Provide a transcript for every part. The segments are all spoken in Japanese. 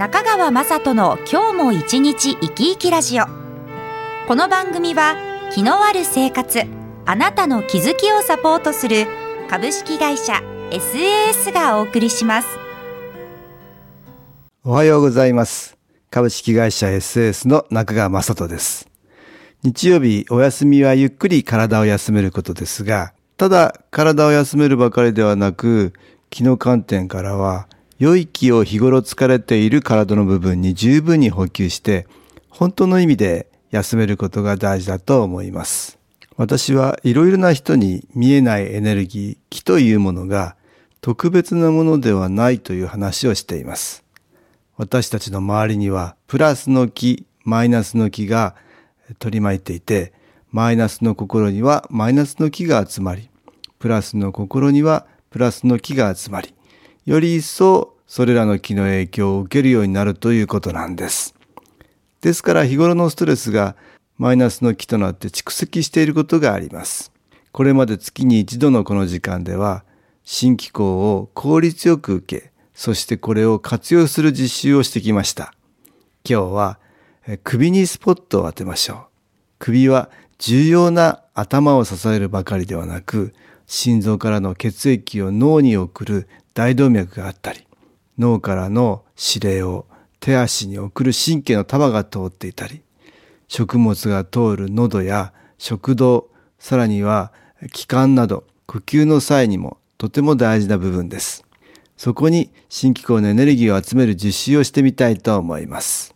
中川雅人の今日も一日生き生きラジオ。この番組は気のある生活あなたの気づきをサポートする株式会社 SAS がお送りします。おはようございます。株式会社 SAS の中川雅人です。日曜日お休みはゆっくり体を休めることですがただ体を休めるばかりではなく気の観点からは良い気を日頃疲れている体の部分に十分に補給して、本当の意味で休めることが大事だと思います。私はいろいろな人に見えないエネルギー、気というものが特別なものではないという話をしています。私たちの周りにはプラスの気、マイナスの気が取り巻いていて、マイナスの心にはマイナスの気が集まり、プラスの心にはプラスの気が集まり、より一層それらの気の影響を受けるようになるということなんです。ですから日頃のストレスがマイナスの気となって蓄積していることがあります。これまで月に一度のこの時間では、新機構を効率よく受け、そしてこれを活用する実習をしてきました。今日は首にスポットを当てましょう。首は重要な頭を支えるばかりではなく、心臓からの血液を脳に送る大動脈があったり、脳からの指令を手足に送る神経の束が通っていたり、食物が通る喉や食道、さらには気管など呼吸の際にもとても大事な部分です。そこに新機構のエネルギーを集める実習をしてみたいと思います。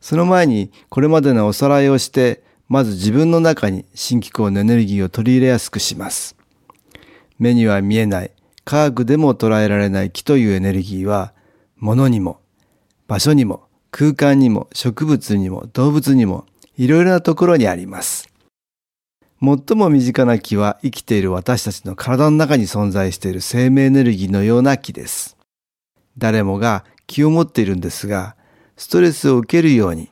その前にこれまでのおさらいをして、まず自分の中に新機構のエネルギーを取り入れやすくします。目には見えない科学でも捉えられない気というエネルギーは、物にも、場所にも、空間にも、植物にも、動物にも、いろいろなところにあります。最も身近な気は生きている私たちの体の中に存在している生命エネルギーのような気です。誰もが気を持っているんですが、ストレスを受けるように、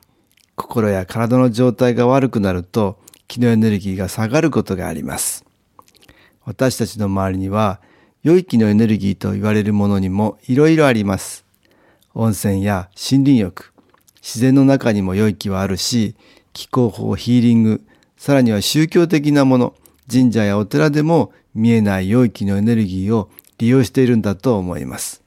心や体の状態が悪くなると、気のエネルギーが下がることがあります。私たちの周りには、良い気のエネルギーと言われるものにもいろいろあります。温泉や森林浴、自然の中にも良い気はあるし、気候法、ヒーリング、さらには宗教的なもの、神社やお寺でも見えない良い気のエネルギーを利用しているんだと思います。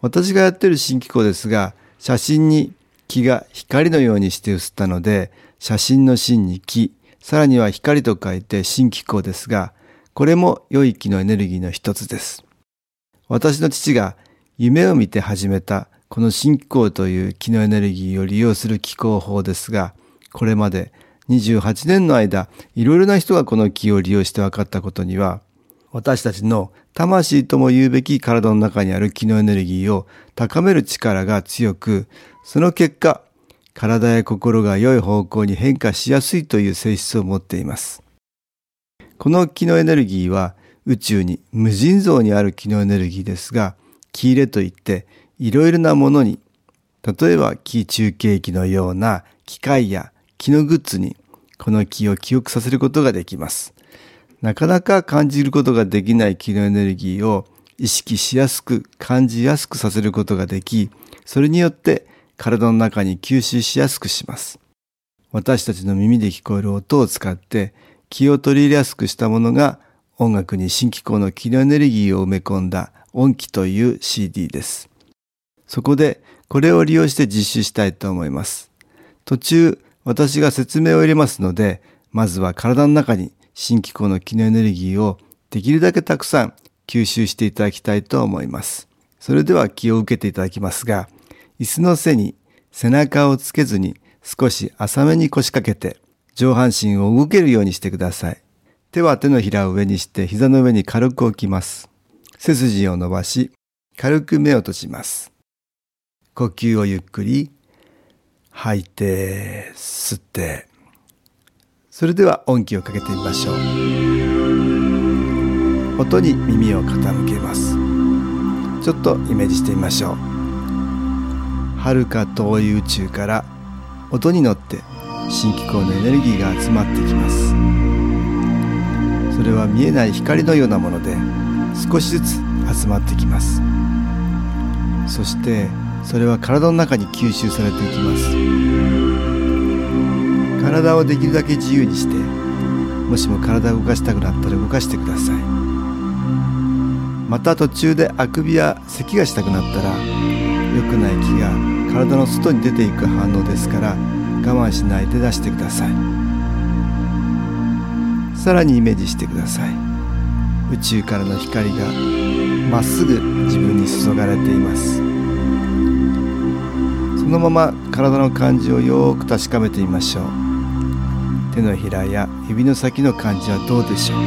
私がやっている新機構ですが、写真に気が光のようにして写ったので、写真の真に気、さらには光と書いて新機構ですが、これも良い気のエネルギーの一つです。私の父が夢を見て始めたこの新気候という気のエネルギーを利用する気候法ですが、これまで28年の間、いろいろな人がこの気を利用して分かったことには、私たちの魂とも言うべき体の中にある気のエネルギーを高める力が強く、その結果、体や心が良い方向に変化しやすいという性質を持っています。この気のエネルギーは宇宙に無尽蔵にある気のエネルギーですが、気入れといっていろいろなものに、例えば気中継機のような機械や気のグッズにこの気を記憶させることができます。なかなか感じることができない気のエネルギーを意識しやすく感じやすくさせることができ、それによって体の中に吸収しやすくします。私たちの耳で聞こえる音を使って気を取り入れやすくしたものが音楽に新機構の気のエネルギーを埋め込んだ音機という CD です。そこでこれを利用して実習したいと思います。途中私が説明を入れますので、まずは体の中に新機構の気のエネルギーをできるだけたくさん吸収していただきたいと思います。それでは気を受けていただきますが、椅子の背に背中をつけずに少し浅めに腰掛けて上半身を動けるようにしてください。手は手のひらを上にして膝の上に軽く置きます。背筋を伸ばし、軽く目を閉じます。呼吸をゆっくり吐いて、吸って。それでは音気をかけてみましょう。音に耳を傾けます。ちょっとイメージしてみましょう。遥か遠い宇宙から音に乗って新機構のエネルギーが集まってきます。それは見えない光のようなもので少しずつ集まってきます。そしてそれは体の中に吸収されていきます体をできるだけ自由にしてもしも体を動かしたくなったら動かしてくださいまた途中であくびや咳がしたくなったら良くない気が体の外に出ていく反応ですから慢しないで出してください。さらにイメージしてください。宇宙からの光がまっすぐ自分に注がれています。そのまま体の感じをよく確かめてみましょう。手のひらや指の先の感じはどうでしょう。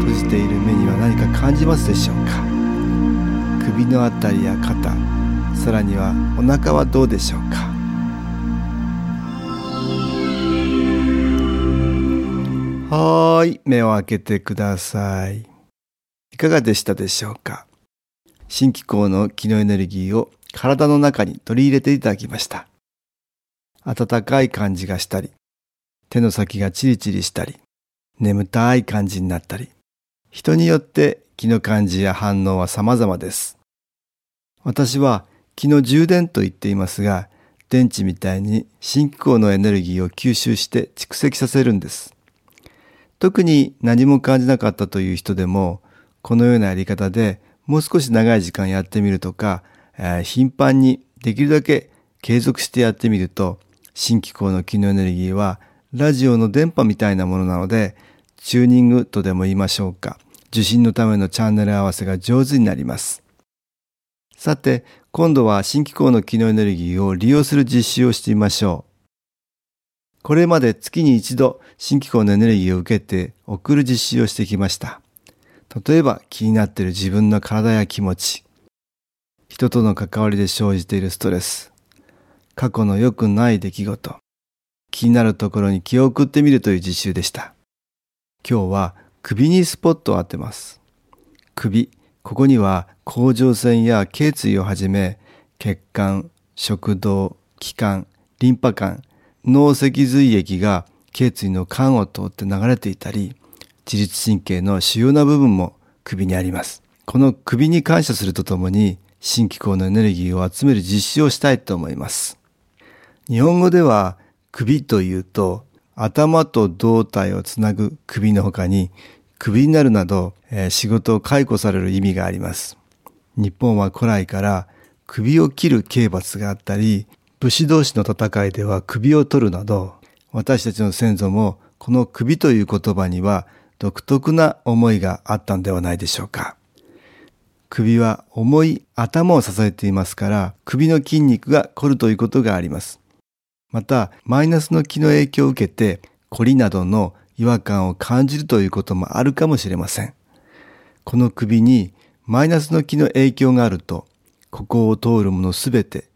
閉じている目には何か感じますでしょうか。首のあたりや肩さらにはお腹はどうでしょうか。はい目を開けてくださいいかがでしたでしょうか？新機構の気のエネルギーを体の中に取り入れていただきました。暖かい感じがしたり、手の先がチリチリしたり、眠たい感じになったり、人によって気の感じや反応は様々です。私は気の充電と言っていますが、電池みたいに新機構のエネルギーを吸収して蓄積させるんです。特に何も感じなかったという人でも、このようなやり方でもう少し長い時間やってみるとか、えー、頻繁にできるだけ継続してやってみると、新機構の機能エネルギーはラジオの電波みたいなものなので、チューニングとでも言いましょうか。受信のためのチャンネル合わせが上手になります。さて、今度は新機構の機能エネルギーを利用する実習をしてみましょう。これまで月に一度新機構のエネルギーを受けて送る実習をしてきました。例えば気になっている自分の体や気持ち、人との関わりで生じているストレス、過去の良くない出来事、気になるところに気を送ってみるという実習でした。今日は首にスポットを当てます。首、ここには甲状腺や頸椎をはじめ血管、食道、気管、リンパ管、脳脊髄液が頸椎の管を通って流れていたり、自律神経の主要な部分も首にあります。この首に感謝するとともに、新機構のエネルギーを集める実施をしたいと思います。日本語では首というと頭と胴体をつなぐ首の他に首になるなど、えー、仕事を解雇される意味があります。日本は古来から首を切る刑罰があったり、武士同士の戦いでは首を取るなど、私たちの先祖もこの首という言葉には独特な思いがあったんではないでしょうか。首は重い頭を支えていますから、首の筋肉が凝るということがあります。また、マイナスの気の影響を受けて、凝りなどの違和感を感じるということもあるかもしれません。この首にマイナスの気の影響があると、ここを通るものすべて、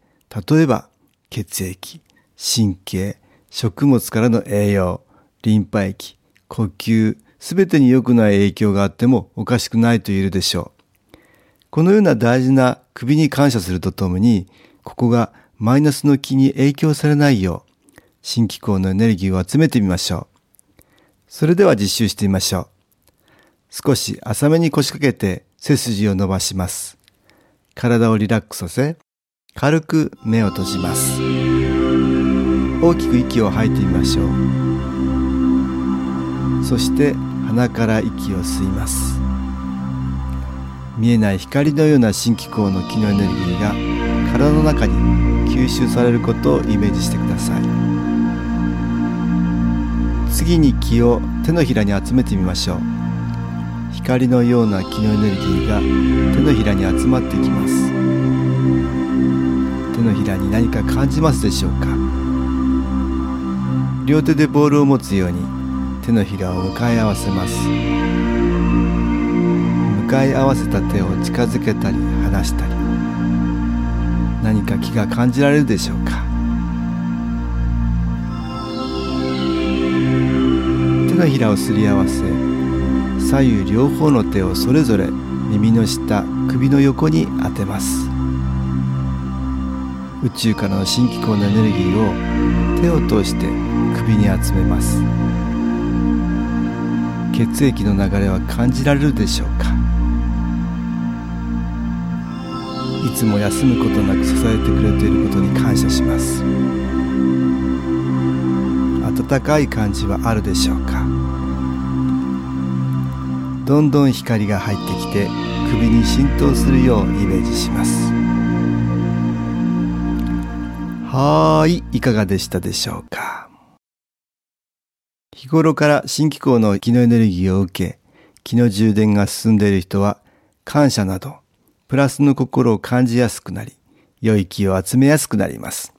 例えば血液、神経、食物からの栄養、リンパ液、呼吸、すべてに良くない影響があってもおかしくないと言えるでしょう。このような大事な首に感謝するとともに、ここがマイナスの気に影響されないよう、新機構のエネルギーを集めてみましょう。それでは実習してみましょう。少し浅めに腰掛けて背筋を伸ばします。体をリラックスさせ、軽く目を閉じます。大きく息を吐いてみましょう。そして鼻から息を吸います。見えない光のような新機構の気のエネルギーが体の中に吸収されることをイメージしてください次に気を手のひらに集めてみましょう光のような気のエネルギーが手のひらに集まってきます手のひらに何か感じますでしょうか？両手でボールを持つように手のひらを向かい合わせます。向かい合わせた手を近づけたり離したり。何か気が感じられるでしょうか？手のひらをすり合わせ左右両方の手をそれぞれ耳の下首の横に当てます。宇宙からの新機構のエネルギーを手を通して首に集めます。血液の流れは感じられるでしょうか？いつも休むことなく支えてくれていることに感謝します。温かい感じはあるでしょうか？どんどん光が入ってきて首に浸透するようイメージします。はいいかがでしたでしょうか？日頃から新機構の気のエネルギーを受け気の充電が進んでいる人は感謝などプラスの心を感じやすくなり良い気を集めやすくなります。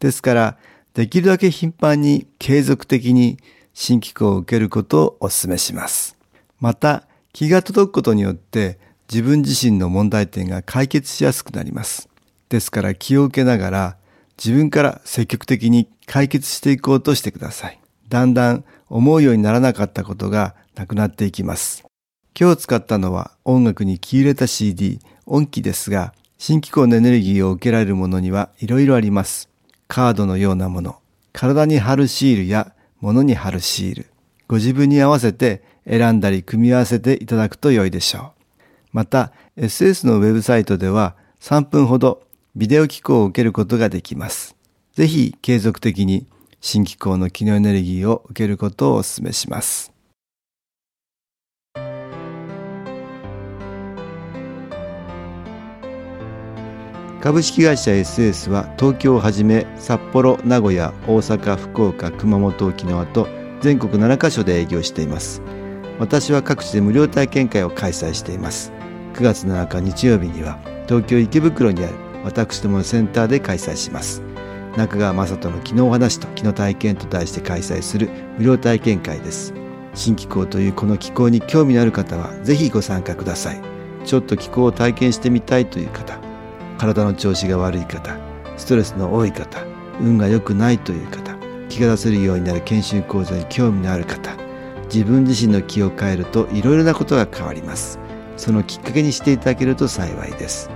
ですからできるだけ頻繁に継続的に新機構を受けることをお勧めします。また気が届くことによって自分自身の問題点が解決しやすくなります。ですから気を受けながら自分から積極的に解決していこうとしてください。だんだん思うようにならなかったことがなくなっていきます。今日使ったのは音楽に気入れた CD 音機ですが新機構のエネルギーを受けられるものにはいろいろあります。カードのようなもの体に貼るシールや物に貼るシール。ご自分に合わせて選んだり組み合わせていただくと良いでしょう。また、SS のウェブサイトでは3分ほどビデオ機構を受けることができます。ぜひ継続的に新機構の機能エネルギーを受けることをお勧めします。株式会社 SS は東京をはじめ札幌、名古屋、大阪、福岡、熊本、沖縄と全国7カ所で営業しています。私は各地で無料体験会を開催しています9月7日日曜日には東京池袋にある私どものセンターで開催します。中川雅人の昨日お話と昨日体験と題して開催する無料体験会です。新気候というこの気候に興味のある方はぜひご参加ください。ちょっと気候を体験してみたいという方体の調子が悪い方ストレスの多い方運が良くないという方気が出せるようになる研修講座に興味のある方自分自身の気を変えるといろいろなことが変わります。そのきっかけにしていただけると幸いです。